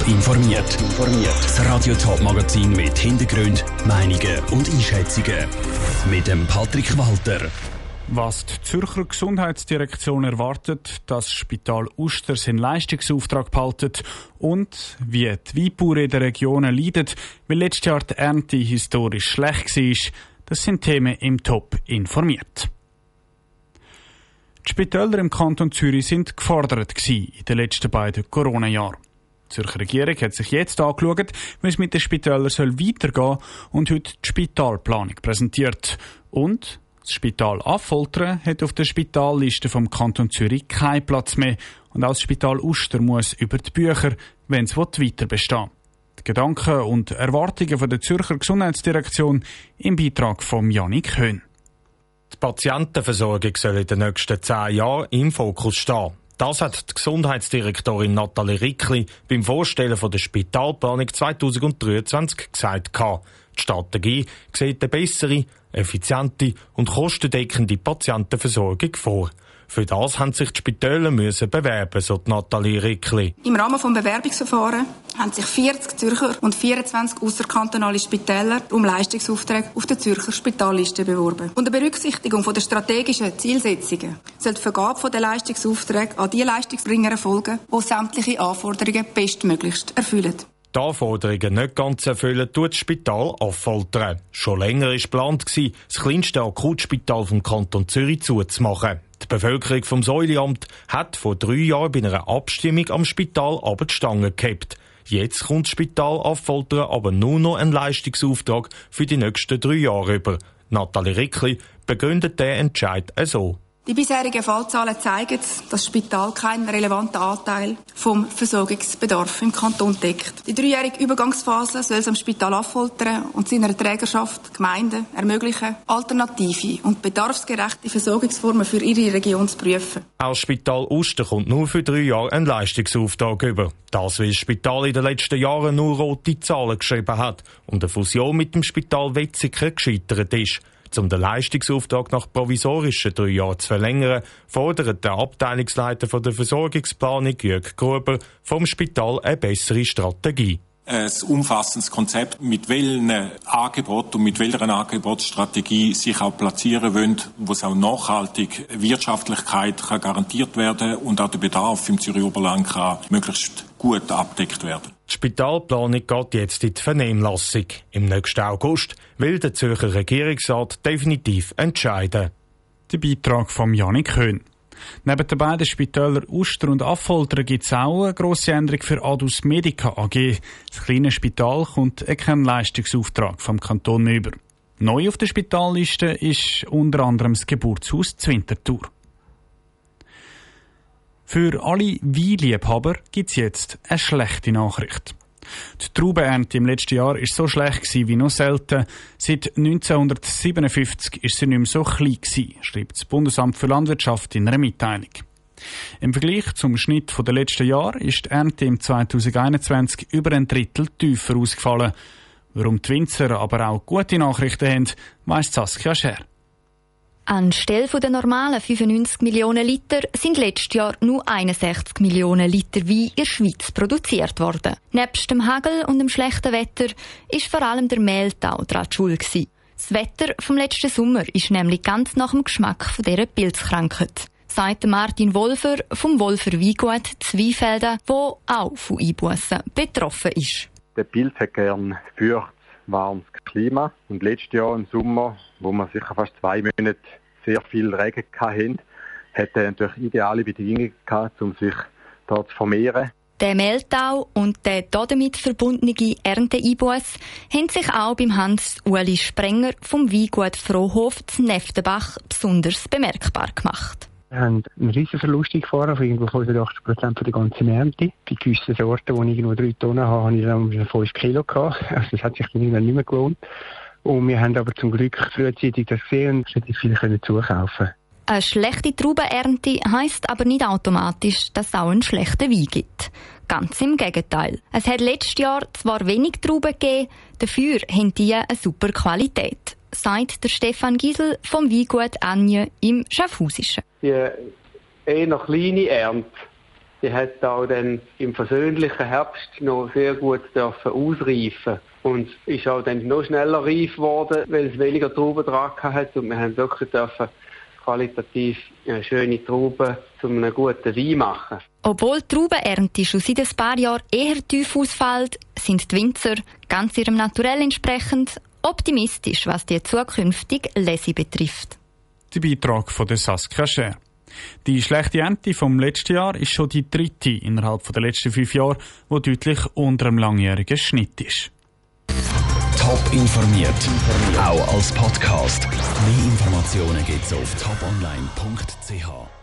Top informiert. Das Radio Top Magazin mit Hintergrund, Meinungen und Einschätzungen mit dem Patrick Walter. Was die Zürcher Gesundheitsdirektion erwartet, dass das Spital Uster seinen Leistungsauftrag behaltet und wie die Weinbauern in den Regionen leiden, weil letztes Jahr die Ernte historisch schlecht war, das sind Themen im Top informiert. Die Spitäler im Kanton Zürich sind gefordert in den letzten beiden Corona-Jahren. Die Zürcher Regierung hat sich jetzt angeschaut, wie es mit den Spitälern weitergehen soll und heute die Spitalplanung präsentiert. Und das Spital Affoltern hat auf der Spitalliste vom Kanton Zürich keinen Platz mehr und auch das Spital Uster muss über die Bücher, wenn es weiter bestehen Die Gedanken und Erwartungen von der Zürcher Gesundheitsdirektion im Beitrag von Janik Höhn. Die Patientenversorgung soll in den nächsten zehn Jahren im Fokus stehen. Das hat die Gesundheitsdirektorin Nathalie Rickli beim Vorstellen von der Spitalplanung 2023 gesagt. Die Strategie sieht eine bessere, effiziente und kostendeckende Patientenversorgung vor. Für das haben sich die Spitäler müssen bewerben, so Nathalie Rickli. Im Rahmen des Bewerbungsverfahrens haben sich 40 Zürcher und 24 außerkantonale Spitäler um Leistungsaufträge auf der Zürcher Spitalliste beworben. Unter Berücksichtigung der strategischen Zielsetzungen soll die Vergabe der Leistungsaufträge an die Leistungsbringer erfolgen, die sämtliche Anforderungen bestmöglichst erfüllen. Die Anforderungen nicht ganz erfüllen, tut das Spital Affoltern. Schon länger war geplant, das kleinste Akutspital vom Kanton Zürich zuzumachen. Die Bevölkerung vom Säuleamt hat vor drei Jahren bei einer Abstimmung am Spital aber die Stange gehabt. Jetzt kommt das Spital Affoltern aber nur noch einen Leistungsauftrag für die nächsten drei Jahre über. Nathalie Rickli begründet den Entscheid so. Die bisherigen Fallzahlen zeigen, dass das Spital keinen relevanten Anteil vom Versorgungsbedarf im Kanton deckt. Die dreijährige Übergangsphase soll es am Spital Affoltern und seiner Trägerschaft Gemeinden ermöglichen, alternative und bedarfsgerechte Versorgungsformen für ihre Region zu prüfen. Auch das Spital Uster kommt nur für drei Jahre einen Leistungsauftrag über. Das, weil das Spital in den letzten Jahren nur rote Zahlen geschrieben hat und eine Fusion mit dem Spital Wetzikon gescheitert ist. Um den Leistungsauftrag nach provisorischen drei Jahren zu verlängern, fordert der Abteilungsleiter von der Versorgungsplanung Jörg Gruber vom Spital eine bessere Strategie ein umfassendes Konzept, mit welchen Angebot und mit welcher Angebotsstrategie sich auch platzieren wollen, wo es auch nachhaltig Wirtschaftlichkeit kann garantiert werden und auch der Bedarf im Zürich Oberland möglichst gut abdeckt werden. Die Spitalplanung geht jetzt in die Vernehmlassung. Im nächsten August will der Zürcher Regierungsrat definitiv entscheiden. Der Beitrag von Janik Höhn. Neben den beiden Spitälern Uster und Affolter gibt es auch eine grosse Änderung für Adus Medica AG. Das kleine Spital kommt keinen Leistungsauftrag vom Kanton über. Neu auf der Spitalliste ist unter anderem das Geburtshaus Zwintertour. Für alle Weinliebhaber gibt es jetzt eine schlechte Nachricht. Die Traubenernte im letzten Jahr ist so schlecht wie noch selten. Seit 1957 ist sie nicht mehr so klein gewesen, schreibt das Bundesamt für Landwirtschaft in einer Mitteilung. Im Vergleich zum Schnitt der letzten Jahre ist die Ernte im 2021 über ein Drittel tiefer ausgefallen. Warum die Winzer aber auch gute Nachrichten haben, weiss Saskia Scher. Anstelle der normalen 95 Millionen Liter sind letztes Jahr nur 61 Millionen Liter Wein in der Schweiz produziert worden. Nebst dem Hagel und dem schlechten Wetter ist vor allem der Mehltau daran schuld gewesen. Das Wetter vom letzten Sommer ist nämlich ganz nach dem Geschmack von dieser Pilzkrankheit. Sagt Martin Wolfer vom Wolfer Weingut Zweifelden, wo auch von Einbussen betroffen ist. Der Pilz hat gern für warmes Klima. Und letztes Jahr im Sommer, wo wir sicher fast zwei Monate sehr viel Regen hatten, hat er natürlich ideale Bedingungen gehabt, um sich dort zu vermehren. Der Mehltau und der damit verbundene Ernteeinbuss haben sich auch beim Hans-Uli Sprenger vom Weingut Frohof zu Neftenbach besonders bemerkbar gemacht. Wir haben einen riesen Verlust gefahren von irgendwo 85 Prozent der ganzen Ernte. Bei gewissen Sorten, die ich irgendwo drei Tonnen habe, habe ich dann 5 Kilo gehabt. Also das hat sich dann nicht mehr gelohnt. Und wir haben aber zum Glück frühzeitig das gesehen und relativ viel können zukaufen. Eine schlechte Traubenernte heisst aber nicht automatisch, dass es auch einen schlechten Wein gibt. Ganz im Gegenteil. Es hat letztes Jahr zwar wenig Trauben gegeben, dafür haben die eine super Qualität sagt der Stefan Giesel vom Weingut Anje im Schaffhausischen. Die eher kleine Ernte Die hat auch dann im versöhnlichen Herbst noch sehr gut dürfen ausreifen und ist auch dann noch schneller reif geworden, weil es weniger Trauben dran hat und wir haben wirklich dürfen qualitativ schöne Trauben zu einem guten Wein machen. Obwohl die Traubenernte schon seit ein paar Jahren eher tief ausfällt, sind die Winzer ganz ihrem Naturell entsprechend optimistisch, was die zukünftige Lese betrifft. Der Beitrag von der Saskia Scher. Die schlechte Ernte vom letzten Jahr ist schon die dritte innerhalb der letzten fünf Jahre, wo deutlich unter dem langjährigen Schnitt ist. Top informiert, auch als Podcast. Mehr Informationen gibt's auf toponline.ch.